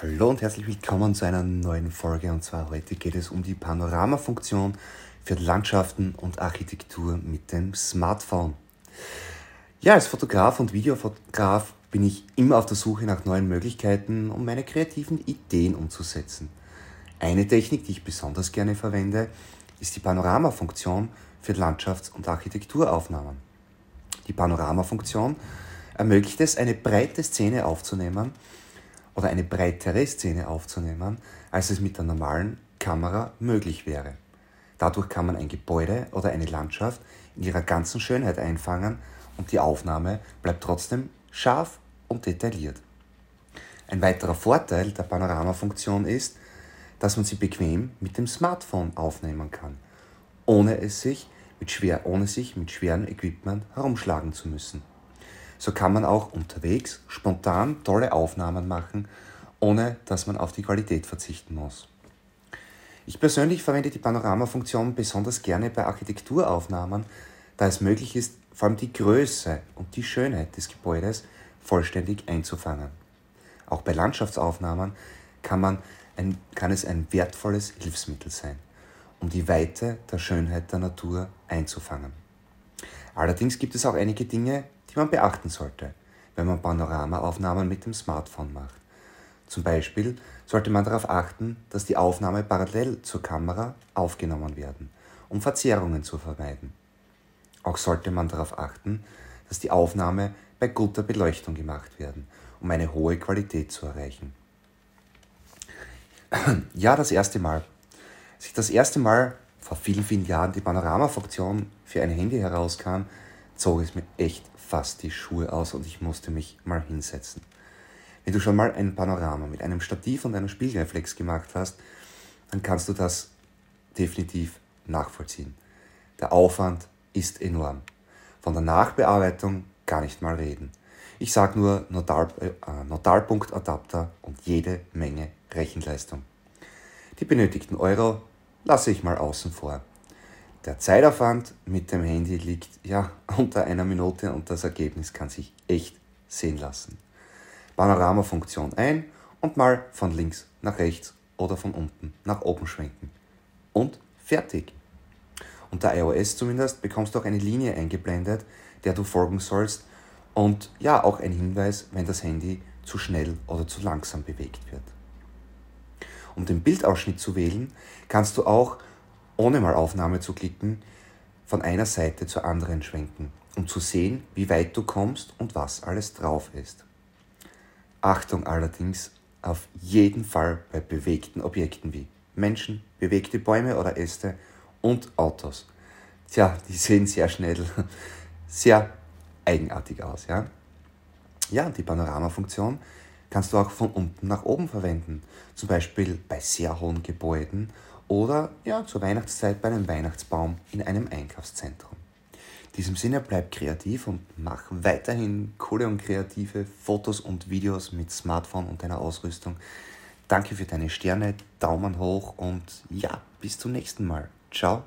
Hallo und herzlich willkommen zu einer neuen Folge. Und zwar heute geht es um die Panoramafunktion für Landschaften und Architektur mit dem Smartphone. Ja, als Fotograf und Videofotograf bin ich immer auf der Suche nach neuen Möglichkeiten, um meine kreativen Ideen umzusetzen. Eine Technik, die ich besonders gerne verwende, ist die Panoramafunktion für Landschafts- und Architekturaufnahmen. Die Panoramafunktion ermöglicht es, eine breite Szene aufzunehmen oder eine breitere Szene aufzunehmen, als es mit der normalen Kamera möglich wäre. Dadurch kann man ein Gebäude oder eine Landschaft in ihrer ganzen Schönheit einfangen und die Aufnahme bleibt trotzdem scharf und detailliert. Ein weiterer Vorteil der Panoramafunktion ist, dass man sie bequem mit dem Smartphone aufnehmen kann, ohne, es sich mit schwer, ohne sich mit schwerem Equipment herumschlagen zu müssen. So kann man auch unterwegs spontan tolle Aufnahmen machen, ohne dass man auf die Qualität verzichten muss. Ich persönlich verwende die Panoramafunktion besonders gerne bei Architekturaufnahmen, da es möglich ist, vor allem die Größe und die Schönheit des Gebäudes vollständig einzufangen. Auch bei Landschaftsaufnahmen kann, man ein, kann es ein wertvolles Hilfsmittel sein, um die Weite der Schönheit der Natur einzufangen. Allerdings gibt es auch einige Dinge, die man beachten sollte, wenn man Panoramaaufnahmen mit dem Smartphone macht. Zum Beispiel sollte man darauf achten, dass die Aufnahmen parallel zur Kamera aufgenommen werden, um Verzerrungen zu vermeiden. Auch sollte man darauf achten, dass die Aufnahme bei guter Beleuchtung gemacht werden, um eine hohe Qualität zu erreichen. Ja, das erste Mal. Als ich das erste Mal vor vielen, vielen Jahren die Panoramafunktion für ein Handy herauskam, zog es mir echt fast die Schuhe aus und ich musste mich mal hinsetzen. Wenn du schon mal ein Panorama mit einem Stativ und einer Spiegelreflex gemacht hast, dann kannst du das definitiv nachvollziehen. Der Aufwand ist enorm. Von der Nachbearbeitung gar nicht mal reden. Ich sage nur Nodal, äh, Nodalpunktadapter und jede Menge Rechenleistung. Die benötigten Euro lasse ich mal außen vor. Der Zeitaufwand mit dem Handy liegt ja unter einer Minute und das Ergebnis kann sich echt sehen lassen. Panoramafunktion ein und mal von links nach rechts oder von unten nach oben schwenken. Und fertig. Unter iOS zumindest bekommst du auch eine Linie eingeblendet, der du folgen sollst und ja auch ein Hinweis, wenn das Handy zu schnell oder zu langsam bewegt wird. Um den Bildausschnitt zu wählen, kannst du auch ohne mal Aufnahme zu klicken, von einer Seite zur anderen schwenken, um zu sehen, wie weit du kommst und was alles drauf ist. Achtung allerdings auf jeden Fall bei bewegten Objekten wie Menschen, bewegte Bäume oder Äste und Autos. Tja, die sehen sehr schnell sehr eigenartig aus. Ja, ja die Panoramafunktion kannst du auch von unten nach oben verwenden, zum Beispiel bei sehr hohen Gebäuden oder ja, zur Weihnachtszeit bei einem Weihnachtsbaum in einem Einkaufszentrum. In diesem Sinne bleib kreativ und mach weiterhin coole und kreative Fotos und Videos mit Smartphone und deiner Ausrüstung. Danke für deine Sterne, Daumen hoch und ja, bis zum nächsten Mal. Ciao.